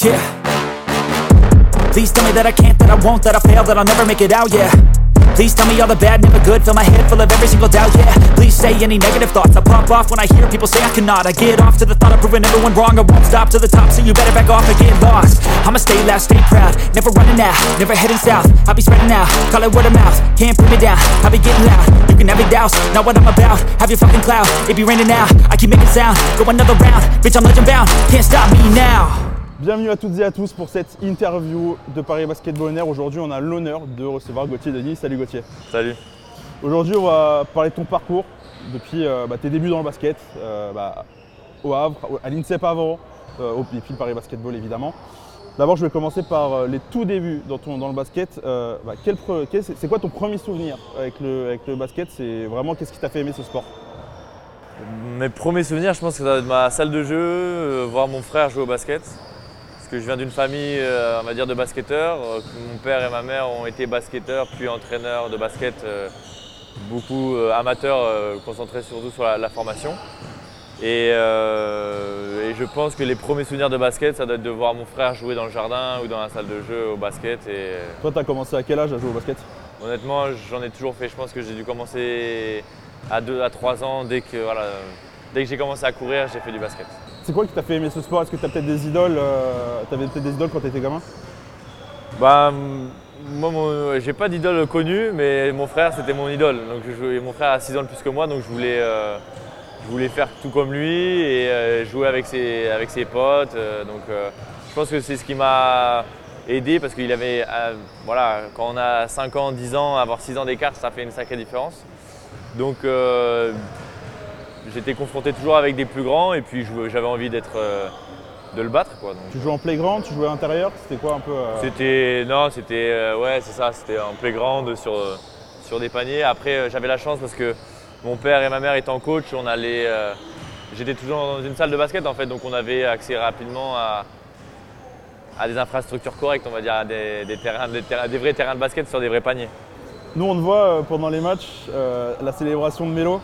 Yeah. Please tell me that I can't, that I won't, that I fail, that I'll never make it out, yeah. Please tell me all the bad, never good, fill my head full of every single doubt, yeah. Please say any negative thoughts, I pop off when I hear people say I cannot. I get off to the thought of proving everyone wrong, I won't stop to the top, so you better back off and get lost. I'ma stay loud, stay proud, never running out, never heading south. I'll be spreading out, call it word of mouth, can't put me down, I'll be getting loud. You can have your doubts, not what I'm about, have your fucking cloud. It be raining now, I keep making sound, go another round, bitch I'm legend bound, can't stop me now. Bienvenue à toutes et à tous pour cette interview de Paris Basketball Air. Aujourd'hui, on a l'honneur de recevoir Gauthier Denis. Salut Gauthier. Salut. Aujourd'hui, on va parler de ton parcours depuis euh, bah, tes débuts dans le basket, euh, bah, au Havre, à l'INSEP avant, euh, au puis le Paris Basketball évidemment. D'abord, je vais commencer par euh, les tout débuts dans, ton- dans le basket. Bah, quel c'est quoi ton premier souvenir avec le, avec le basket? C'est vraiment qu'est-ce qui t'a fait aimer ce sport? Mes premiers souvenirs, je pense que ça doit être ma salle de jeu, voir mon frère jouer au basket. Que je viens d'une famille, euh, on va dire, de basketteurs. Euh, Mon père et ma mère ont été basketteurs, puis entraîneurs de basket, euh, beaucoup amateurs, concentrés surtout sur la, la formation. Et, euh, et je pense que les premiers souvenirs de basket, ça doit être de voir mon frère jouer dans le jardin ou dans la salle de jeu au basket. Et Toi, tu as commencé à quel âge à jouer au basket? Honnêtement, j'en ai toujours fait. Je pense que j'ai dû commencer à 2 à 3 ans. Dès que, voilà, dès que j'ai commencé à courir, j'ai fait du basket. C'est quoi qui t'a fait aimer ce sport? Est-ce que tu as peut-être des idoles euh, T'avais peut-être des idoles quand tu étais gamin? Bah, moi, j'ai pas d'idole connue, mais mon frère, c'était mon idole. Donc, je jouais- mon frère a 6 ans de plus que moi, donc je voulais, euh, je voulais faire tout comme lui et euh, jouer avec ses, avec ses potes. donc, je pense que c'est ce qui m'a aidé parce qu'il avait, voilà, quand on a 5 ans, 10 ans, avoir 6 ans d'écart, ça fait une sacrée différence. Donc, j'étais confronté toujours avec des plus grands et puis j'avais envie d'être, euh, de le battre, quoi. Donc, Tu jouais en playground, tu jouais à l'intérieur C'était quoi un peu euh, c'était non, c'était euh, ouais, c'est ça, c'était un playground sur euh, sur des paniers. Après, j'avais la chance parce que mon père et ma mère étant coach, on allait, j'étais toujours dans une salle de basket en fait, donc on avait accès rapidement à à des infrastructures correctes, on va dire, à des, des terrains, des, terrains- des vrais terrains de basket sur des vrais paniers. Nous, on te voit pendant les matchs, la célébration de Mélo.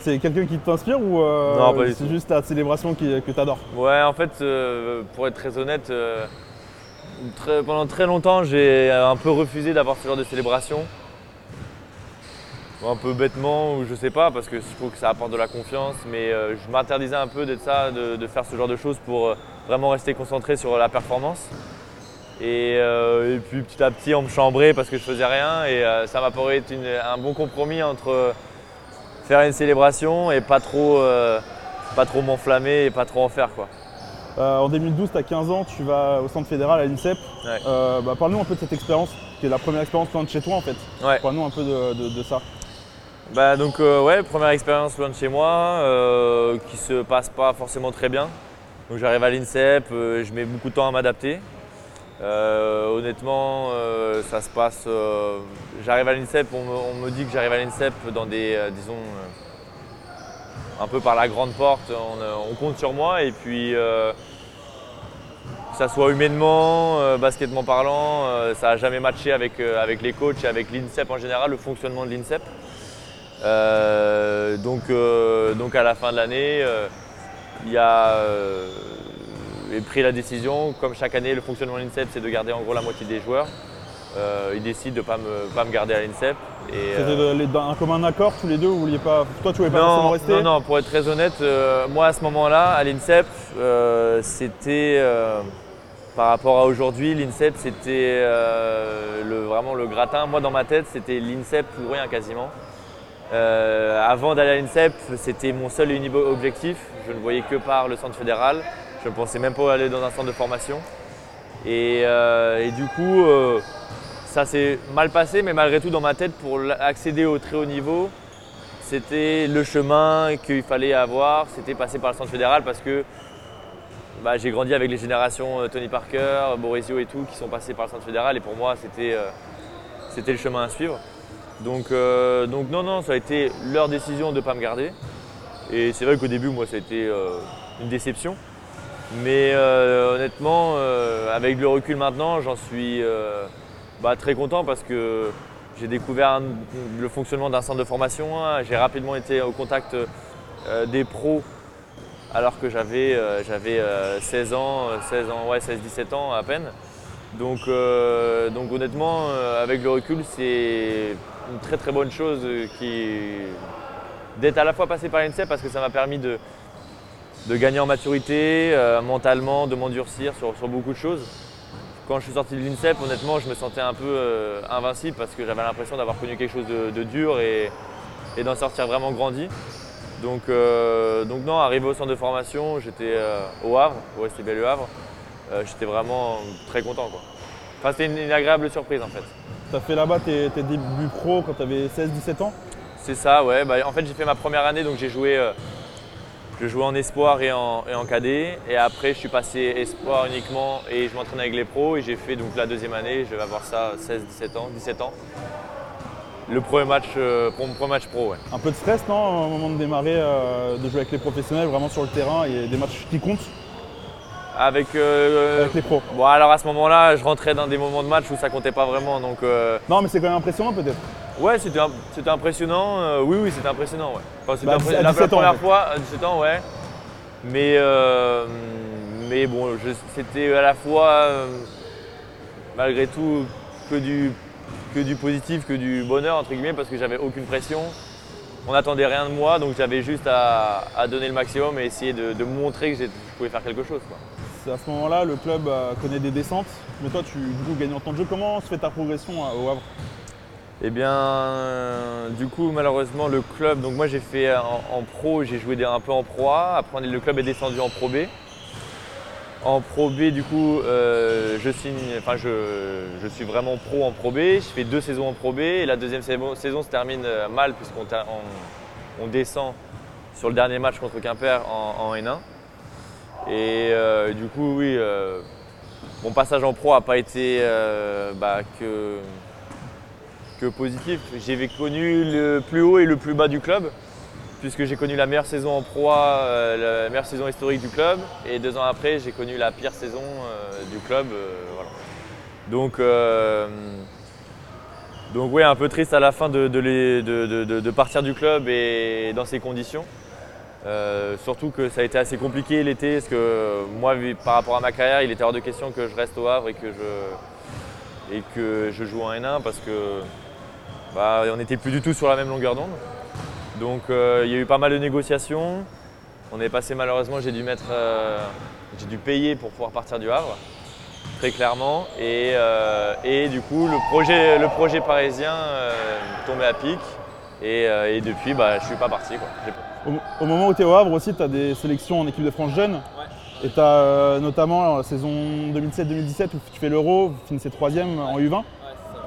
C'est quelqu'un qui t'inspire ou euh, c'est juste la célébration qui- que tu adores Ouais, en fait, euh, pour être très honnête, euh, très- pendant très longtemps, j'ai un peu refusé d'avoir ce genre de célébration. Un peu bêtement, ou je sais pas, parce que je trouve que ça apporte de la confiance, mais je m'interdisais un peu d'être ça, de, de faire ce genre de choses pour vraiment rester concentré sur la performance. Et, et puis petit à petit, on me chambrait parce que je faisais rien, et ça m'a paru être une- un bon compromis entre faire une célébration et pas trop, euh, pas trop m'enflammer et pas trop en faire. quoi. Euh, En 2012, tu as 15 ans, tu vas au centre fédéral à l'INSEP. Ouais. Euh, bah, Parle-nous un peu de cette expérience, qui est la première expérience loin de chez toi en fait. Ouais. Parle-nous un peu de, de- de ça. Bah donc ouais, première expérience loin de chez moi, qui se passe pas forcément très bien. Donc j'arrive à l'INSEP, je mets beaucoup de temps à m'adapter. Euh, honnêtement, euh, ça se passe. euh, j'arrive à l'INSEP, on me, dit que j'arrive à l'INSEP dans des, disons, un peu par la grande porte. On, compte sur moi et puis que ça soit humainement, euh, basketement parlant, ça n'a jamais matché avec, les coachs et avec l'INSEP en général, le fonctionnement de l'INSEP. Donc, donc à la fin de l'année, il y a j'ai pris la décision, comme chaque année, le fonctionnement de l'INSEP, c'est de garder en gros la moitié des joueurs. Euh, ils décident de ne pas me, pas me garder à l'INSEP. Et, C'était euh, d'un- un commun accord tous les deux, vous vouliez pas. Toi, tu voulais pas non, rester non, non, pour être très honnête, euh, moi à ce moment-là, à l'INSEP, euh, c'était par rapport à aujourd'hui, l'INSEP c'était le- vraiment le gratin. Moi dans ma tête, c'était l'INSEP pour rien quasiment. Avant d'aller à l'INSEP, c'était mon seul et unique objectif. Je ne voyais que par le centre fédéral. Je ne pensais même pas aller dans un centre de formation. Et, euh, du coup, euh, ça s'est mal passé, mais malgré tout, dans ma tête, pour accéder au très haut niveau, c'était le chemin qu'il fallait avoir, c'était passer par le centre fédéral parce que bah, j'ai grandi avec les générations euh, Tony Parker, Borisio et tout qui sont passés par le centre fédéral et pour moi c'était le chemin à suivre. Donc, donc non, non, ça a été leur décision de ne pas me garder. Et c'est vrai qu'au début, moi, ça a été une déception. Mais euh, honnêtement, euh, avec le recul maintenant, j'en suis euh, bah, très content parce que j'ai découvert le fonctionnement d'un centre de formation. J'ai rapidement été au contact des pros alors que j'avais euh, j'avais, euh, 16 ans, euh, 16 ans, ouais 16-17 ans à peine. Donc, donc honnêtement, avec le recul, c'est une très très bonne chose qui d'être à la fois passé par l'INSEP parce que ça m'a permis de, de gagner en maturité, euh, mentalement, de m'endurcir sur, sur beaucoup de choses. Quand je suis sorti de l'INSEP, honnêtement, je me sentais un peu euh, invincible parce que j'avais l'impression d'avoir connu quelque chose de, de dur et, et d'en sortir vraiment grandi. Donc, euh, donc non, arrivé au centre de formation, j'étais au Havre, au STB Le Havre. J'étais vraiment très content. Quoi. Enfin, c'était une, une agréable surprise en fait. Tu as fait là-bas tes, tes débuts pro quand tu avais 16-17 ans? C'est ça, ouais. Bah, en fait, j'ai fait ma première année, donc j'ai joué, je jouais en espoir et en, et cadet. Et après, je suis passé espoir uniquement et je m'entraînais avec les pros. Et j'ai fait donc la deuxième année, je vais avoir ça 16-17 ans, 17 ans. Le premier match, euh, pour mon premier match pro. Un peu de stress, non, au moment de démarrer, euh, de jouer avec les professionnels, vraiment sur le terrain, a des matchs qui comptent? Avec, euh, avec les pros. Bon, alors à ce moment-là, je rentrais dans des moments de match où ça comptait pas vraiment. Donc, euh, Non, mais c'est quand même impressionnant peut-être. ouais, c'était impressionnant. euh, oui, oui, c'était impressionnant. Ouais. Enfin, c'était Bah, impré- la, la 17 ans, première fois, à 17 ans, ouais. Mais, euh, mais bon, je- c'était à la fois, malgré tout, que du, que du positif, que du bonheur, entre guillemets, parce que j'avais aucune pression. On n'attendait rien de moi, donc j'avais juste à, à donner le maximum et essayer de, de montrer que je pouvais faire quelque chose. quoi. À ce moment-là, le club euh, connaît des descentes, mais toi tu du coup, gagnes en temps de jeu. Comment se fait ta progression euh, au Havre? Eh bien, euh, du coup, malheureusement, le club, donc moi j'ai fait en, pro, j'ai joué un peu en pro A, après le club est descendu en pro B. En pro B, du coup, je signe, enfin, je, je suis vraiment pro en pro B. Je fais deux saisons en pro B et la deuxième saison, se termine mal puisqu'on on, descend sur le dernier match contre Quimper en N1. Et euh, du coup, oui, euh, mon passage en pro n'a pas été euh, bah, que, positif. J'ai connu le plus haut et le plus bas du club, puisque j'ai connu la meilleure saison en pro la meilleure saison historique du club, et deux ans après, j'ai connu la pire saison du club. Donc, donc oui, un peu triste à la fin de- de partir du club et dans ces conditions. Euh, surtout que ça a été assez compliqué l'été, parce que moi, par rapport à ma carrière, il était hors de question que je reste au Havre et que je, joue en N1 parce que bah, on n'était plus du tout sur la même longueur d'onde. Donc euh, il y a eu pas mal de négociations. On est passé malheureusement, j'ai dû mettre, euh, j'ai dû payer pour pouvoir partir du Havre, très clairement. Et, du coup, le projet, parisien tombait à pic. Et, depuis, bah, je suis pas parti. Au, au moment où tu es au Havre aussi, tu as des sélections en équipe de France jeune. Et tu as notamment la saison 2017-2017 où tu fais l'Euro, vous finissez troisième en U20.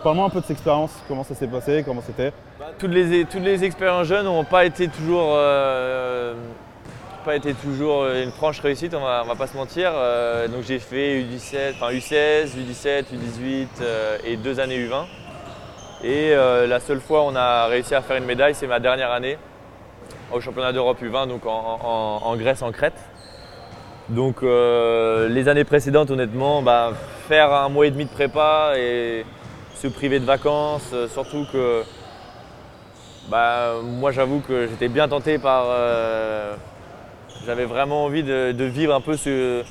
Parle-moi un peu de cette expérience, comment ça s'est passé, comment c'était? Toutes les, toutes les expériences jeunes n'ont pas été toujours, euh, pas été toujours une franche réussite, on va, on va pas se mentir. Euh, donc j'ai fait U17, enfin U16, U17, U18 euh, et deux années U20. Et euh, la seule fois où on a réussi à faire une médaille, c'est ma dernière année au championnat d'Europe U20, donc en, en- en Grèce, en Crète. Donc euh, les années précédentes, honnêtement, bah, faire un mois et demi de prépa et se priver de vacances, euh, surtout que bah, moi j'avoue que j'étais bien tenté par. euh, J'avais vraiment envie de, de vivre un peu ce.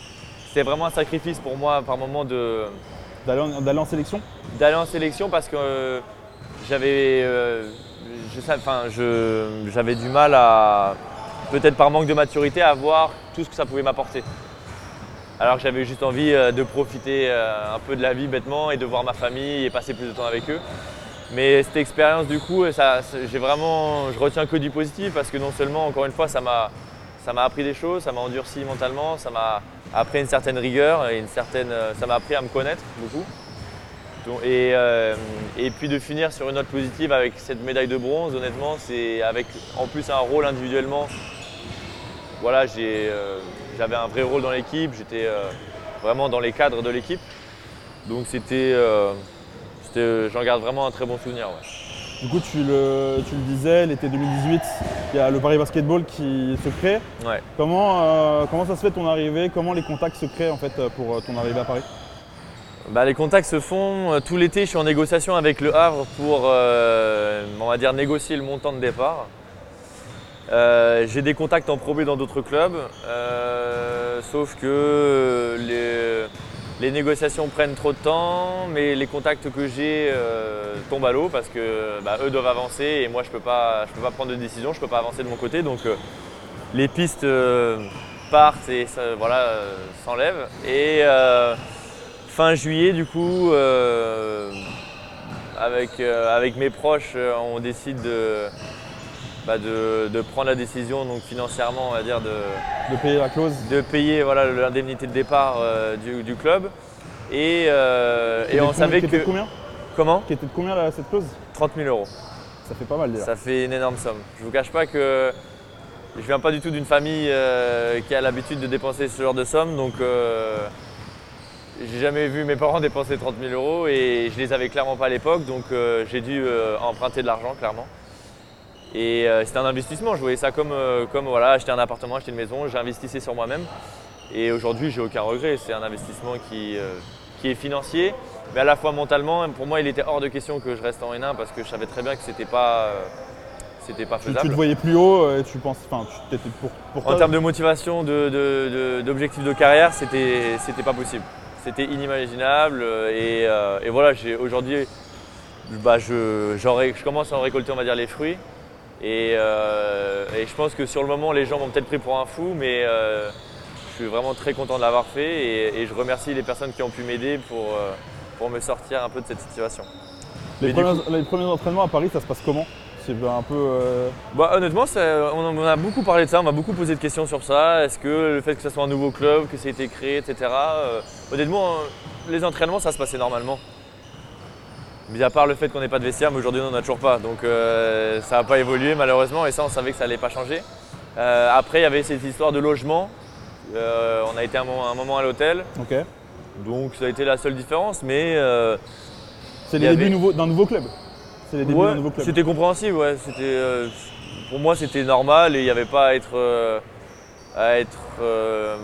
C'était vraiment un sacrifice pour moi par moment de, D'aller en, sélection? d'aller en sélection parce que euh, j'avais j'avais du mal à peut-être par manque de maturité à voir tout ce que ça pouvait m'apporter. Alors que j'avais juste envie euh, de profiter euh, un peu de la vie bêtement et de voir ma famille et passer plus de temps avec eux. Mais cette expérience du coup, ça- j'ai vraiment, je retiens que du positif parce que non seulement, encore une fois, ça m'a, ça m'a appris des choses, ça m'a endurci mentalement, ça m'a appris une certaine rigueur et une certaine, euh, ça m'a appris à me connaître beaucoup. Donc- et, euh, et puis de finir sur une note positive avec cette médaille de bronze, honnêtement, c'est avec en plus un rôle individuellement. Voilà, euh, j'avais un vrai rôle dans l'équipe, j'étais euh, vraiment dans les cadres de l'équipe. Donc c'était, j'en garde vraiment un très bon souvenir. ouais. Du coup, tu le, tu le disais, l'été 2018, il y a le Paris Basketball qui se crée. Ouais. Comment, comment ça se fait ton arrivée? Comment les contacts se créent en fait pour ton arrivée à Paris? Bah, les contacts se font. Euh, Tout l'été, je suis en négociation avec le Havre pour, euh, on va dire, négocier le montant de départ. Euh, j'ai des contacts en Pro B dans d'autres clubs, sauf que les, négociations prennent trop de temps, mais les contacts que j'ai tombent à l'eau parce que bah, eux doivent avancer et moi je ne peux, pas- je peux pas prendre de décision, je ne peux pas avancer de mon côté. Donc les pistes partent et voilà, s'enlèvent. Et fin juillet, du coup, euh, avec, euh, avec mes proches, euh, on décide de, bah, de, de prendre la décision donc financièrement, on va dire, de, De payer la clause de payer voilà, l'indemnité de départ euh, du, du club. Et, et on savait que. combien? Comment? Qui était de combien là, cette clause? 30 000 euros. Ça fait pas mal déjà. Ça fait une énorme somme. Je vous cache pas que je viens pas du tout d'une famille qui a l'habitude de dépenser ce genre de somme, donc j'ai jamais vu mes parents dépenser 30 000 euros et je les avais clairement pas à l'époque, donc euh, j'ai dû euh, emprunter de l'argent clairement. Et euh, c'était un investissement, je voyais ça comme, comme voilà, acheter un appartement, acheter une maison, j'investissais sur moi-même. Et aujourd'hui, j'ai aucun regret, c'est un investissement qui, qui est financier, mais à la fois mentalement, pour moi, il était hors de question que je reste en N1 parce que je savais très bien que c'était pas, c'était pas Tu, tu faisable. te voyais plus haut et tu penses. Enfin, tu t'étais pour, pour En termes de motivation, de- de- de- d'objectifs de, carrière, c'était pas possible. C'était inimaginable euh, et, euh, et voilà, j'ai, aujourd'hui, bah, je, commence à en récolter, on va dire, les fruits. Et, euh, et je pense que sur le moment, les gens m'ont peut-être pris pour un fou, mais euh, je suis vraiment très content de l'avoir fait et, et je remercie les personnes qui ont pu m'aider pour, pour me sortir un peu de cette situation. les premiers entraînements à Paris, ça se passe comment? C'est un peu. euh, Bah, honnêtement, on, a beaucoup parlé de ça, on m'a beaucoup posé de questions sur ça. Est-ce que le fait que ce soit un nouveau club, que ça a été créé, etc. euh, honnêtement, euh, les entraînements, ça se passait normalement. Mis à part le fait qu'on n'ait pas de vestiaire, mais aujourd'hui, on n'en a toujours pas. Donc euh, ça n'a pas évolué malheureusement, et ça, on savait que ça n'allait pas changer. Euh, après, il y avait cette histoire de logement. Euh, on a été un moment, un moment à l'hôtel, Ok. donc ça a été la seule différence. Mais C'est les débuts d'un nouveau club. C'est les débuts Ouais, d'un nouveau club. C'était compréhensible, ouais. C'était, euh, pour moi, c'était normal et il n'y avait pas à être, euh, à être euh,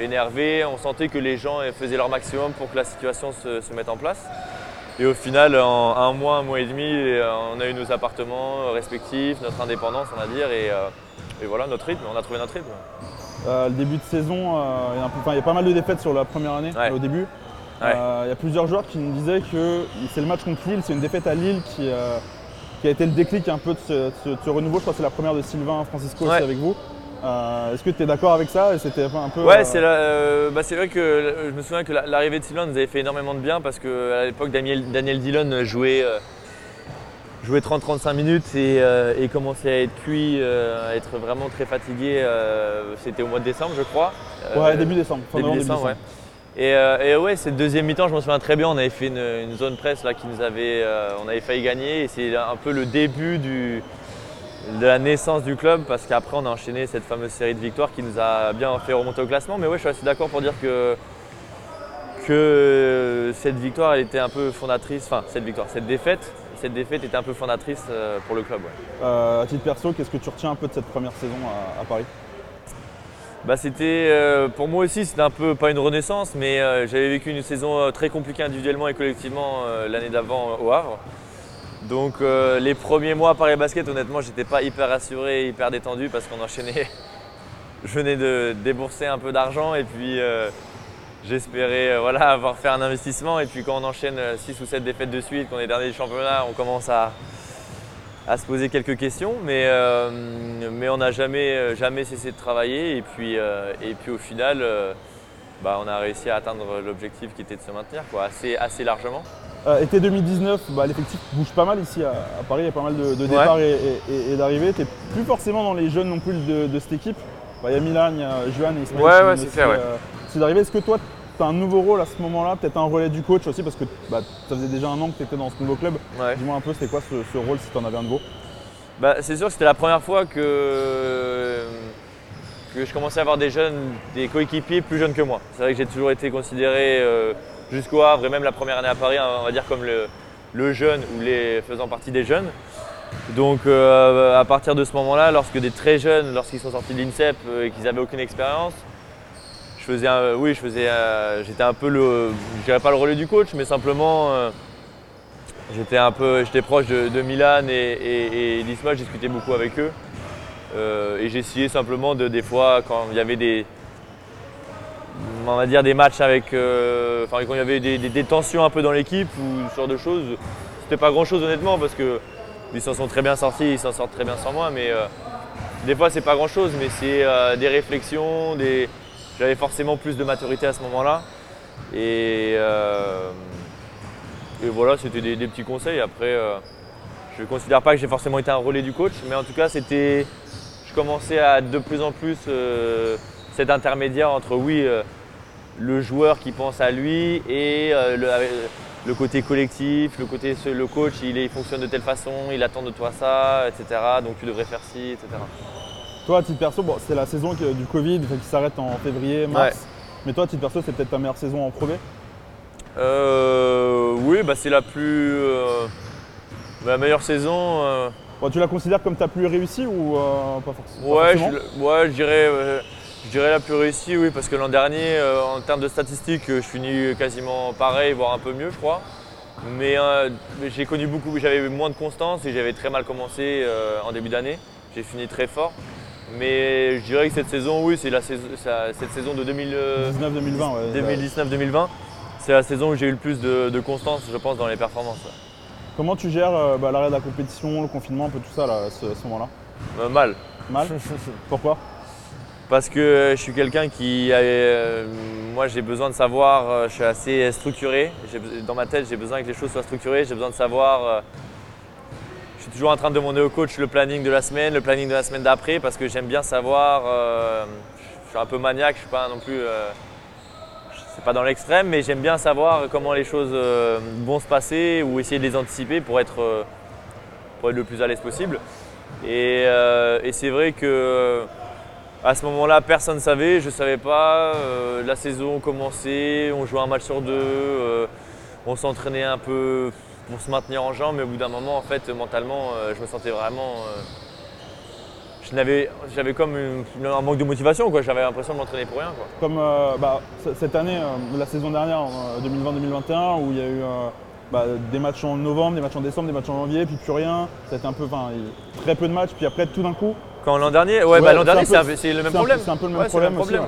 énervé. On sentait que les gens faisaient leur maximum pour que la situation se, se mette en place. Et au final, en un mois, un mois et demi, on a eu nos appartements respectifs, notre indépendance, on va dire, et, et voilà notre rythme. On a trouvé notre rythme. Le début de saison, il y a il y pas mal de défaites sur la première année, Ouais. au début. Ouais. Euh, il y a plusieurs joueurs qui nous disaient que c'est le match contre Lille, c'est une défaite à Lille qui, euh, qui a été le déclic un peu de ce, de ce- de ce renouveau. Je crois que c'est la première de Sylvain Francisco Ouais. aussi avec vous. Euh, Est-ce que tu es d'accord avec ça? C'était un peu. Ouais, c'est la- bah, c'est vrai que je me souviens que la- l'arrivée de Sylvain nous avait fait énormément de bien parce qu'à l'époque, Daniel, Daniel Dillon jouait, euh, jouait 30-35 minutes et, euh, et commençait à être cuit, euh, à être vraiment très fatigué. euh, C'était au mois de décembre, je crois. Ouais, début décembre. fin début novembre, décembre, ouais. Et, euh, et ouais, cette deuxième mi-temps, je me souviens très bien, on avait fait une, zone presse là, qui nous avait, euh, on avait failli gagner et c'est un peu le début de la naissance du club parce qu'après on a enchaîné cette fameuse série de victoires qui nous a bien fait remonter au classement. Mais ouais, je suis assez d'accord pour dire que, que cette victoire était un peu fondatrice, enfin cette victoire, cette défaite, cette défaite était un peu fondatrice euh, pour le club. ouais. À titre perso, qu'est-ce que tu retiens un peu de cette première saison à Paris? Bah, c'était euh, pour moi aussi c'était un peu pas une renaissance mais euh, j'avais vécu une saison euh, très compliquée individuellement et collectivement l'année d'avant au Havre. Donc les premiers mois à Paris Basket honnêtement j'étais pas hyper rassuré, hyper détendu parce qu'on enchaînait. Je venais de débourser un peu d'argent et puis j'espérais voilà, avoir fait un investissement et puis quand on enchaîne 6 ou 7 défaites de suite, qu'on est dernier du championnat, on commence à, à se poser quelques questions, mais, euh, mais on n'a jamais, jamais cessé de travailler. Et puis, euh, et puis au final, euh, bah, on a réussi à atteindre l'objectif qui était de se maintenir quoi, assez, assez largement. Été 2019, bah, l'effectif bouge pas mal ici à, à Paris, il y a pas mal de, de départs et, et- et- et d'arrivées. Tu plus forcément dans les jeunes non plus de, de cette équipe. Bah, Il y a Milan, il y a Juan et Ismaël. Ouais, ouais, c'est. Est-ce que toi, tu as un nouveau rôle à ce moment-là, peut-être un relais du coach aussi, parce que bah, ça faisait déjà un an que tu étais dans ce nouveau club. Ouais. Dis-moi un peu, c'était quoi ce, ce rôle si tu en avais un nouveau? Bah, c'est sûr que c'était la première fois que, que je commençais à avoir des jeunes, des coéquipiers plus jeunes que moi. C'est vrai que j'ai toujours été considéré euh, jusqu'au Havre et même la première année à Paris, on va dire comme le, le jeune ou les faisant partie des jeunes. Donc euh, à partir de ce moment-là, lorsque des très jeunes, lorsqu'ils sont sortis de l'INSEP euh, et qu'ils n'avaient aucune expérience, faisais, oui, je faisais, euh, j'étais un peu le, je dirais pas le relais du coach, mais simplement euh, j'étais un peu, j'étais proche de, Milan et, et, et d'Isma, je discutais beaucoup avec eux. Euh, et j'essayais simplement de, des fois, quand il y avait des, on va dire des matchs avec, enfin quand il y avait des, tensions un peu dans l'équipe ou ce genre de choses, c'était pas grand chose honnêtement parce que ils s'en sont très bien sortis, ils s'en sortent très bien sans moi, mais des fois c'est pas grand chose, mais c'est des réflexions, des, j'avais forcément plus de maturité à ce moment-là et, euh, et voilà, c'était des, petits conseils. Après, euh, je ne considère pas que j'ai forcément été un relais du coach, mais en tout cas, c'était, je commençais à de plus en plus euh, cet intermédiaire entre oui, le joueur qui pense à lui et le, côté collectif, le côté le coach, il fonctionne de telle façon, il attend de toi ça, etc. Donc tu devrais faire ci, etc. Toi, à titre perso, bon, c'est la saison qui- du Covid qui s'arrête en février, mars. Mais toi, à titre perso, c'est peut-être ta meilleure saison en Pro B Euh, oui, bah, c'est la plus, euh, la meilleure saison. euh, Bon, Tu la considères comme ta plus réussie ou euh, pas forcément pas Ouais, je, ouais, je dirais, euh, je dirais la plus réussie, oui, parce que l'an dernier, euh, en termes de statistiques, euh, je finis quasiment pareil, voire un peu mieux, je crois. Mais euh, mais j'ai connu beaucoup, j'avais moins de constance et j'avais très mal commencé euh, en début d'année. J'ai fini très fort. Mais je dirais que cette saison, oui, c'est la saison, cette saison de 2000, euh, 19-2020, ouais. 2019-2020. C'est la saison où j'ai eu le plus de, de constance, je pense, dans les performances. ouais. Comment tu gères euh, bah, l'arrêt de la compétition, le confinement, un peu tout ça là, à ce, moment-là Euh, mal. Mal Pourquoi Parce que je suis quelqu'un qui. a, euh, moi, j'ai besoin de savoir, je suis assez structuré. Dans ma tête, j'ai besoin que les choses soient structurées. J'ai besoin de savoir. euh, toujours en train de demander au coach le planning de la semaine, le planning de la semaine d'après, parce que j'aime bien savoir. euh, je suis un peu maniaque, je suis pas non plus. euh, c'est pas dans l'extrême, mais j'aime bien savoir comment les choses euh, vont se passer ou essayer de les anticiper pour être, pour être le plus à l'aise possible. Et, c'est vrai que à ce moment-là, personne ne savait, je ne savais pas. la saison commençait, on jouait un match sur deux, on s'entraînait un peu pour se maintenir en jambes, mais au bout d'un moment, en fait, mentalement, euh, je me sentais vraiment. euh, J'avais comme une- un manque de motivation, quoi. j'avais l'impression de m'entraîner pour rien. Quoi. Comme euh, bah, cette année, euh, la saison dernière, euh, 2020-2021, où il y a eu euh, bah, des matchs en novembre, des matchs en décembre, des matchs en janvier, puis plus rien. C'était un peu, enfin, très peu de matchs, puis après tout d'un coup. Quand l'an dernier, ouais, Ouais, bah, l'an dernier, c'est le même problème. c'est un peu le même problème.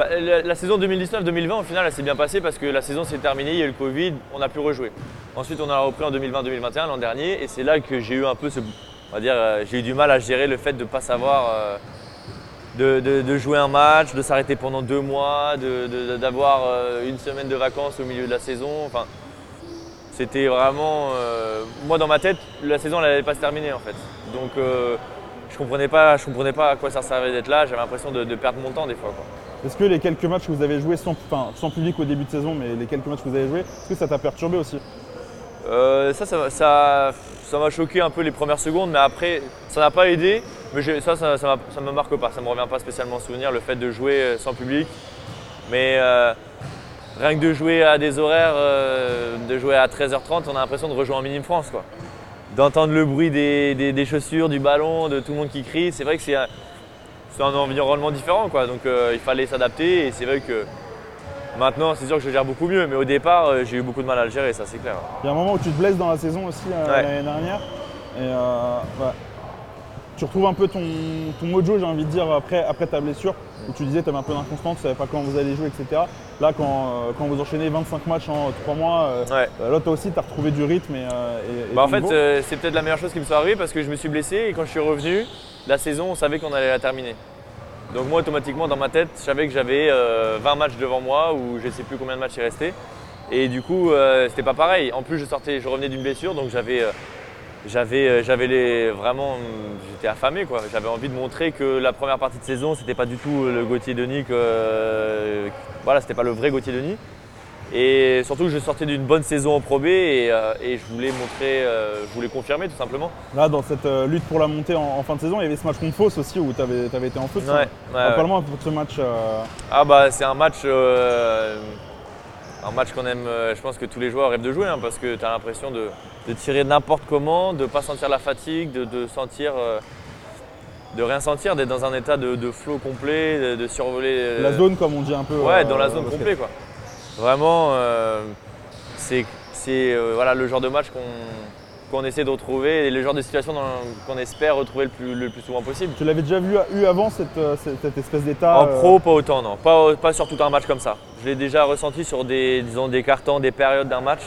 Bah, la, saison 2019-2020, au final, elle s'est bien passée parce que la saison s'est terminée, il y a eu le Covid, on a pu rejouer. Ensuite, on a repris en 2020-2021 l'an dernier, et c'est là que j'ai eu un peu ce. On va dire, euh, j'ai eu du mal à gérer le fait de ne pas savoir. euh, de, jouer un match, de s'arrêter pendant deux mois, d'avoir euh, une semaine de vacances au milieu de la saison. Enfin, c'était vraiment. moi, dans ma tête, la saison, elle n'allait pas se terminer en fait. Donc, je comprenais pas, je comprenais pas à quoi ça servait d'être là. J'avais l'impression de, perdre mon temps des fois. Est-ce que les quelques matchs que vous avez joués sans, enfin, sans public au début de saison, mais les quelques matchs que vous avez joués, est-ce que ça t'a perturbé aussi Euh, ça, ça, m'a- choqué un peu les premières secondes, mais après, ça n'a pas aidé. Mais j'ai- ça, ça, ça me marque pas. Ça me revient pas spécialement en souvenir le fait de jouer euh, sans public. Mais euh, rien que de jouer à des horaires, euh, de jouer à 13h30, on a l'impression de rejouer en minime France. D'entendre le bruit des, des- chaussures, du ballon, de tout le monde qui crie, c'est vrai que c'est c'est un environnement différent, quoi. Donc euh, il fallait s'adapter. Et c'est vrai que maintenant, c'est sûr que je gère beaucoup mieux. Mais au départ, euh, j'ai eu beaucoup de mal à le gérer, ça c'est clair. Il y a un moment où tu te blesses dans la saison aussi euh, Ouais. l'année dernière. Et ouais. tu retrouves un peu ton, ton mojo, j'ai envie de dire, après, après ta blessure, où tu disais tu avais un peu d'inconstance, tu savais pas quand vous allez jouer, etc. Là, quand, quand vous enchaînez 25 matchs en 3 mois, Ouais. là, toi aussi, tu as retrouvé du rythme et, Bah, en fait, c'est peut-être la meilleure chose qui me soit arrivée parce que je me suis blessé et quand je suis revenu, la saison, on savait qu'on allait la terminer. Donc moi, automatiquement, dans ma tête, je savais que j'avais euh, 20 matchs devant moi ou je ne sais plus combien de matchs il restait. Et du coup, euh, c'était pas pareil. En plus, je sortais, je revenais d'une blessure, donc j'avais, euh, euh, vraiment, j'étais affamé quoi. J'avais envie de montrer que la première partie de saison, c'était pas du tout le Gauthier Denis, que, euh, voilà, c'était pas le vrai Gauthier Denis. Et surtout que je sortais d'une bonne saison en Pro B et, euh, et je voulais montrer, euh, je voulais confirmer tout simplement. Là, dans cette euh, lutte pour la montée en, en fin de saison, il y avait ce match contre Fos aussi où tu avais, été en feu. Ouais, ouais. Parle-moi un peu de ce match. Ah bah c'est un match, un match qu'on aime, je pense que tous les joueurs rêvent de jouer hein, parce que tu as l'impression de, de tirer n'importe comment, de ne pas sentir la fatigue, de, de sentir, de rien sentir, d'être dans un état de, de flow complet, de, de survoler. La zone, comme on dit un peu. Ouais, euh, dans la zone complète quoi. Vraiment, euh, c'est euh, voilà, le genre de match qu'on essaie de retrouver et le genre de situation qu'on espère retrouver le plus, le plus souvent possible. Tu l'avais déjà vu eu avant cette, euh, cette- cette espèce d'état En pro, pas autant, non. Pas, pas sur tout un match comme ça. Je l'ai déjà ressenti sur des, disons, des cartons, des périodes d'un match.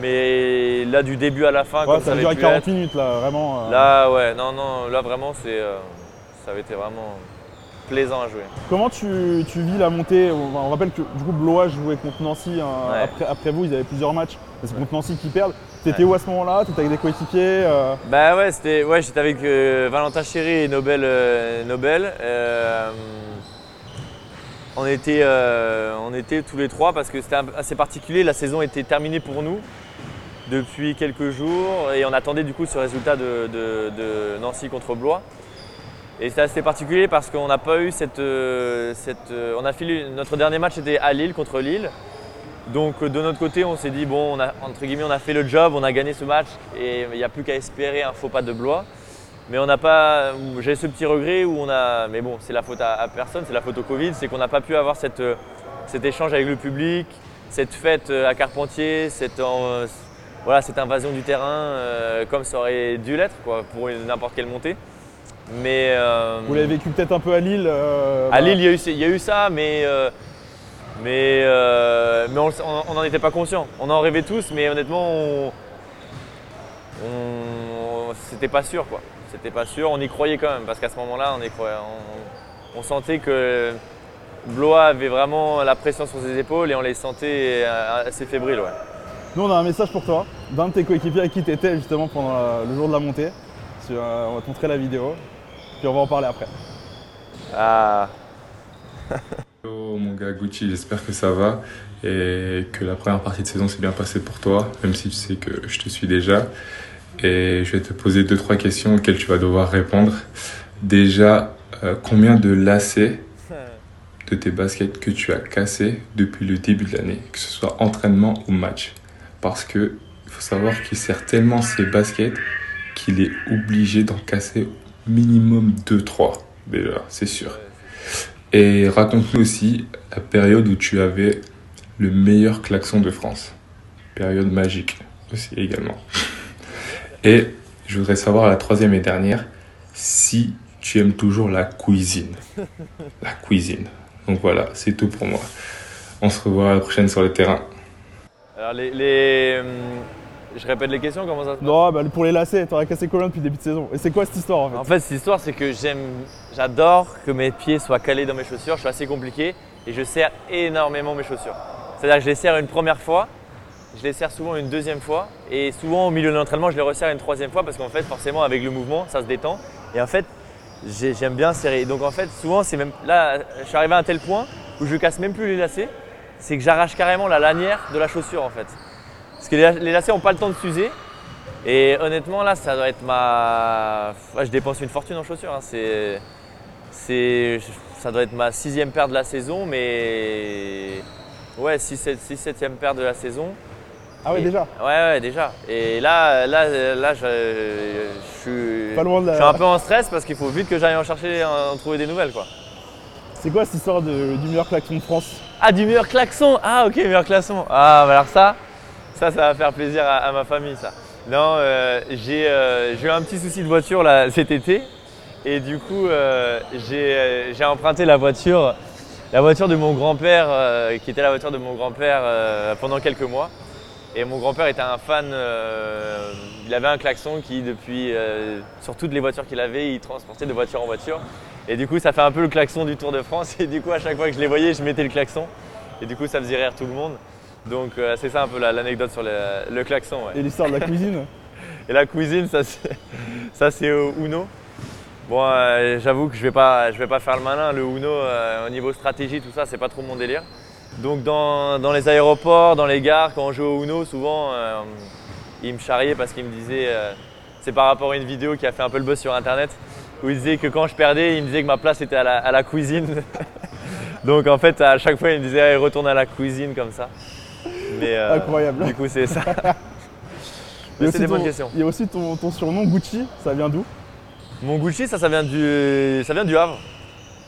Mais là, du début à la fin, Ouais, comme ça ça a duré pu 40 être, minutes là, vraiment. euh. Là, ouais, non, non, là vraiment, c'est, euh, ça avait été vraiment plaisant à jouer. Comment tu, tu vis la montée on, on rappelle que du coup Blois jouait contre Nancy hein, Ouais. après, après vous, ils avaient plusieurs matchs, c'est contre Nancy qui perdent. T'étais Ouais. où à ce moment-là? T'étais avec des coéquipiers euh, Bah ouais, c'était, ouais, j'étais avec euh, Valentin Chéry et Nobel. euh, Nobel. On, était, on était tous les trois parce que c'était assez particulier. La saison était terminée pour nous depuis quelques jours et on attendait du coup ce résultat de, de- de Nancy contre Blois. Et c'était assez particulier parce qu'on n'a pas eu cette. euh, cette, euh, on a notre dernier match était à Lille contre Lille. Donc euh, de notre côté, on s'est dit bon, on a, entre guillemets, on a fait le job, on a gagné ce match et il n'y a plus qu'à espérer un faux pas de Blois. Mais on n'a pas, j'ai ce petit regret où on a, mais bon, c'est la faute à, personne, c'est la faute au Covid, c'est qu'on n'a pas pu avoir cette, cet échange avec le public, cette fête à Carpentier, cette, voilà, cette invasion du terrain comme ça aurait dû l'être pour n'importe quelle montée. Mais euh, Vous l'avez vécu peut-être un peu à Lille euh, à Lille, il y, a eu, il y a eu ça, mais, euh, mais, euh, mais on n'en était pas conscient. On en rêvait tous, mais honnêtement, on, on- c'était pas sûr. quoi. C'était pas sûr, on y croyait quand même, parce qu'à ce moment-là, on, y croyait- on- on sentait que Blois avait vraiment la pression sur ses épaules et on les sentait assez fébriles. Ouais. Nous on a un message pour toi, d'un de tes coéquipiers avec qui tu étais justement pendant le jour de la montée. On va te montrer la vidéo, on va en parler après. Ah, Hello mon gars Gucci, j'espère que ça va et que la première partie de saison s'est bien passée pour toi, même si tu sais que je te suis déjà. Et je vais te poser deux trois questions auxquelles tu vas devoir répondre. Déjà, euh, combien de lacets de tes baskets que tu as cassés depuis le début de l'année, que ce soit entraînement ou match? Parce que il faut savoir qu'il sert tellement ses baskets qu'il est obligé d'en casser minimum 2-3 déjà, c'est sûr. Et raconte-nous aussi la période où tu avais le meilleur klaxon de France. Période magique aussi également. Et je voudrais savoir la troisième et dernière, si tu aimes toujours la cuisine. La cuisine. Donc voilà, c'est tout pour moi. On se revoit la prochaine sur le terrain. les, hum, je répète les questions, comment ça se passe Non, bah, pour les lacets, t'aurais cassé combien depuis le début de saison Et c'est quoi cette histoire en fait En fait, cette histoire, c'est que j'aime, j'adore que mes pieds soient calés dans mes chaussures. Je suis assez compliqué et je serre énormément mes chaussures. C'est-à-dire que je les serre une première fois, je les serre souvent une deuxième fois et souvent au milieu de l'entraînement, je les resserre une troisième fois parce qu'en fait, forcément, avec le mouvement, ça se détend. Et en fait, j'ai- j'aime bien serrer. Donc en fait, souvent, c'est même là, je suis arrivé à un tel point où je casse même plus les lacets, c'est que j'arrache carrément la lanière de la chaussure en fait. Parce que les, lacets n'ont pas le temps de s'user. Et honnêtement, là, ça doit être ma. Ouais, je dépense une fortune en chaussures. hein. C'est, c'est, ça doit être ma sixième paire de la saison, mais ouais, 6 six, septième paire de la saison. Ah ouais Et- déjà Ouais, ouais, déjà. Et là, là, là, je, je suis, Pas loin de je suis un peu en stress parce qu'il faut vite que j'aille en chercher, en, en trouver des nouvelles, quoi. C'est quoi cette histoire de- du meilleur klaxon de France? Ah, du meilleur klaxon Ah, ok, meilleur klaxon. Ah, bah alors ça, ça, ça va faire plaisir à, ma famille, ça. Non, euh, j'ai euh, j'ai eu un petit souci de voiture cet été. Et du coup, euh, j'ai emprunté la voiture, la voiture de mon grand-père, qui était la voiture de mon grand-père pendant quelques mois. Et mon grand-père était un fan, il avait un klaxon qui, depuis, sur toutes les voitures qu'il avait, il transportait de voiture en voiture. Et du coup, ça fait un peu le klaxon du Tour de France. Et du coup, à chaque fois que je les voyais, je mettais le klaxon. Et du coup, ça faisait rire tout le monde. Donc, euh, c'est ça un peu la- l'anecdote sur le, le klaxon. ouais. Et l'histoire de la cuisine Et la cuisine, ça c'est, au Uno. Bon, euh, j'avoue que je vais pas, je vais pas faire le malin. Le Uno, euh, au niveau stratégie, tout ça, c'est pas trop mon délire. Donc dans, dans les aéroports, dans les gares, quand on joue au Uno, souvent, euh, ils me charriaient parce qu'ils me disaient, euh, c'est par rapport à une vidéo qui a fait un peu le buzz sur Internet, où ils disaient que quand je perdais, ils me disaient que ma place était à la, à la cuisine. Donc en fait, à chaque fois, ils me disaient, Allez, retourne à la cuisine comme ça. Mais euh, Incroyable. Du coup, c'est ça. C'est des ton- bonnes questions. Il y a aussi ton, ton surnom Gucci, ça vient d'où? Mon Gucci, ça, ça vient du, ça vient du Havre.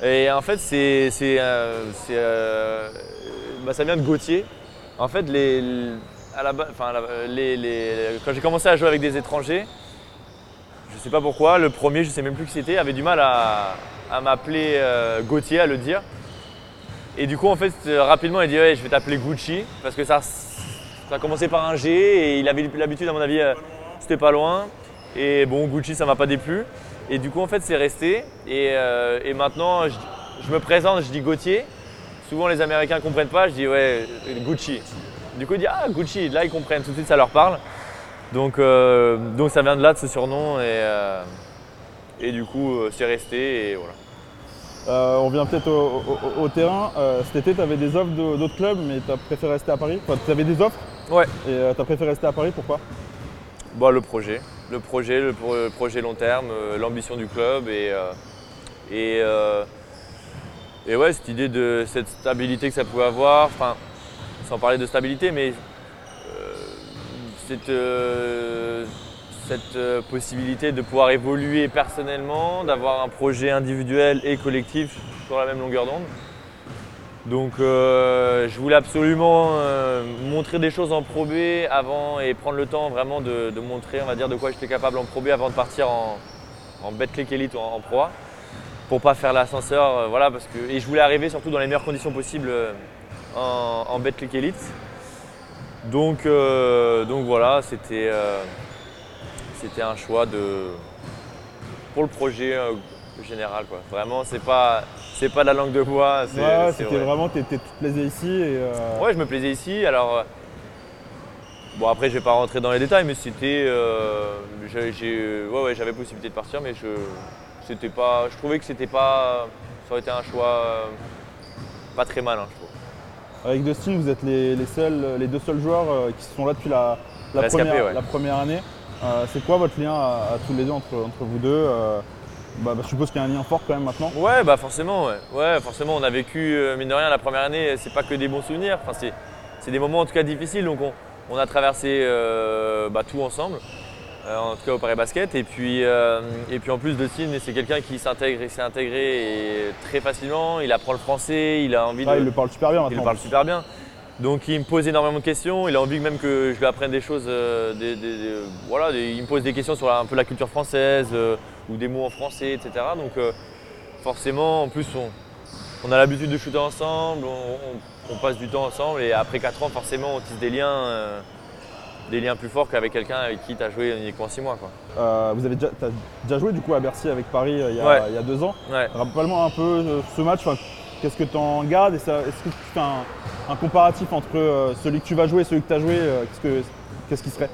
Et en fait, c'est, c'est, euh, c'est, euh, bah, ça vient de Gauthier. En fait, les, à la, enfin, les- les- quand j'ai commencé à jouer avec des étrangers, je sais pas pourquoi, le premier, je sais même plus qui c'était, avait du mal à, à m'appeler euh, Gauthier, à le dire. Et du coup, en fait, euh, rapidement, il dit Ouais, je vais t'appeler Gucci, parce que ça, ça a commencé par un G, et il avait l'habitude, à mon avis, euh, c'était pas loin. Et bon, Gucci, ça m'a pas déplu. Et du coup, en fait, c'est resté. Et, euh, maintenant, je, me présente, je dis Gauthier. Souvent, les Américains comprennent pas, je dis Ouais, Gucci. Du coup, ils disent Ah, Gucci. Là, ils comprennent, tout de suite, ça leur parle. Donc, donc ça vient de là, de ce surnom. Et, et du coup, c'est resté. Et voilà. Euh, on vient peut-être au, au- au terrain. Euh, cet été, tu avais des offres de- d'autres clubs, mais tu as préféré rester à Paris? Enfin, tu avais des offres? Ouais. et tu as préféré rester à Paris. Pourquoi? Bon, le projet, le projet, le, pro- le projet long terme, euh, l'ambition du club et, euh, et, euh, et ouais, cette idée de cette stabilité que ça pouvait avoir, enfin, sans parler de stabilité, mais euh, cette, euh, cette euh, possibilité de pouvoir évoluer personnellement, d'avoir un projet individuel et collectif sur la même longueur d'onde. Donc euh, je voulais absolument euh, montrer des choses en Pro avant et prendre le temps vraiment de, montrer on va dire de quoi j'étais capable en Pro avant de partir en, en Betclic Elite ou en, en Pro pour pas faire l'ascenseur voilà parce que et je voulais arriver surtout dans les meilleures conditions possibles en, en Betclic Elite. Donc, donc voilà, c'était c'était un choix de pour le projet euh, général quoi. Vraiment c'est pas c'est pas de la langue de bois, c'est Ouais, c'était vrai. vraiment, tu te plaisais ici. Et, euh, Ouais, je me plaisais ici. Alors, euh, bon, après, je vais pas rentrer dans les détails, mais c'était. euh, j'ai- j'ai- ouais, ouais, j'avais possibilité de partir, mais je, c'était pas, je trouvais que c'était pas. Ça aurait été un choix pas très malin, je trouve. Avec Dustin, vous êtes les, les seuls, les deux seuls joueurs qui sont là depuis la, la Rescapés, première, ouais. la première année. Euh, c'est quoi votre lien à, à tous les deux entre, entre vous deux euh, bah, bah, Je suppose qu'il y a un lien fort quand même maintenant. Ouais, bah forcément, ouais. Ouais, forcément, on a vécu, euh, mine de rien, la première année, c'est pas que des bons souvenirs. Enfin, c'est, c'est des moments en tout cas difficiles, donc on, on a traversé bah, tout ensemble, en tout cas au Paris Basket. Et puis, et puis en plus, Dustin, c'est quelqu'un qui s'intègre, il s'est intégré et très facilement. Il apprend le français, il a envie Ah, de. il le parle super bien il maintenant. le parle super bien. Donc il me pose énormément de questions, il a envie même que je lui apprenne des choses, euh, des- des- des- voilà, il me pose des questions sur la- un peu la culture française euh, ou des mots en français, etc. Donc euh, forcément, en plus on, on a l'habitude de shooter ensemble, on, on- on passe du temps ensemble et après 4 ans, forcément on tisse des liens, des liens plus forts qu'avec quelqu'un avec qui tu as joué uniquement 6 mois. Quoi. Vous avez déjà, t'as déjà joué du coup à Bercy avec Paris il y a, Ouais. il y a deux ans. Ouais. Rappelle-moi un peu ce match. Qu'est-ce que tu en gardes Est-ce que tu fais un, un comparatif entre euh, celui que tu vas jouer et celui que tu as joué euh, Qu'est-ce que- qu'est-ce qui serait?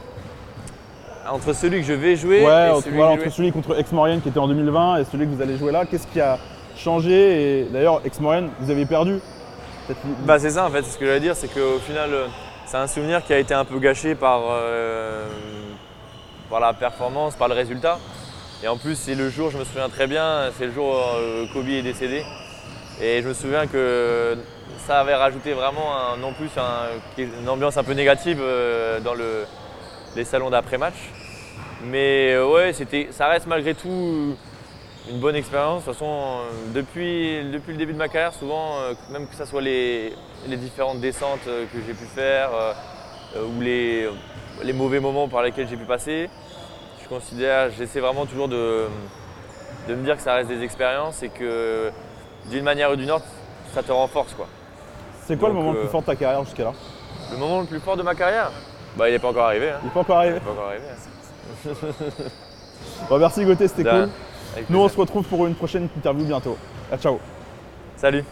Entre celui que je vais jouer Ouais, et entre, celui voilà, entre celui contre Ex-Maurienne qui était en 2020 et celui que vous allez jouer là, qu'est-ce qui a changé? Et d'ailleurs, Ex-Maurienne, vous avez perdu. Bah c'est ça en fait, c'est ce que j'allais dire, c'est qu'au final euh, c'est un souvenir qui a été un peu gâché par, euh, par la performance, par le résultat. Et en plus c'est le jour, je me souviens très bien, c'est le jour où Kobe est décédé. Et je me souviens que ça avait rajouté vraiment un, non plus un- une ambiance un peu négative euh, dans le, les salons d'après-match. Mais euh, ouais, ça reste malgré tout une bonne expérience. De toute façon, euh, depuis, depuis le début de ma carrière, souvent, même que ce soit les, les différentes descentes que j'ai pu faire ou les, les mauvais moments par lesquels j'ai pu passer, je considère, j'essaie vraiment toujours de, de me dire que ça reste des expériences et que d'une manière ou d'une autre, ça te renforce. Quoi. C'est quoi le moment le euh, plus fort de ta carrière jusqu'à là? Le moment le plus fort de ma carrière? Bah, Il n'est pas encore arrivé. hein. Il n'est pas encore arrivé. Il n'est pas encore arrivé. hein. Bon, merci Gauthier, c'était cool. Nous, on se retrouve pour une prochaine interview bientôt. Ah, ciao. Salut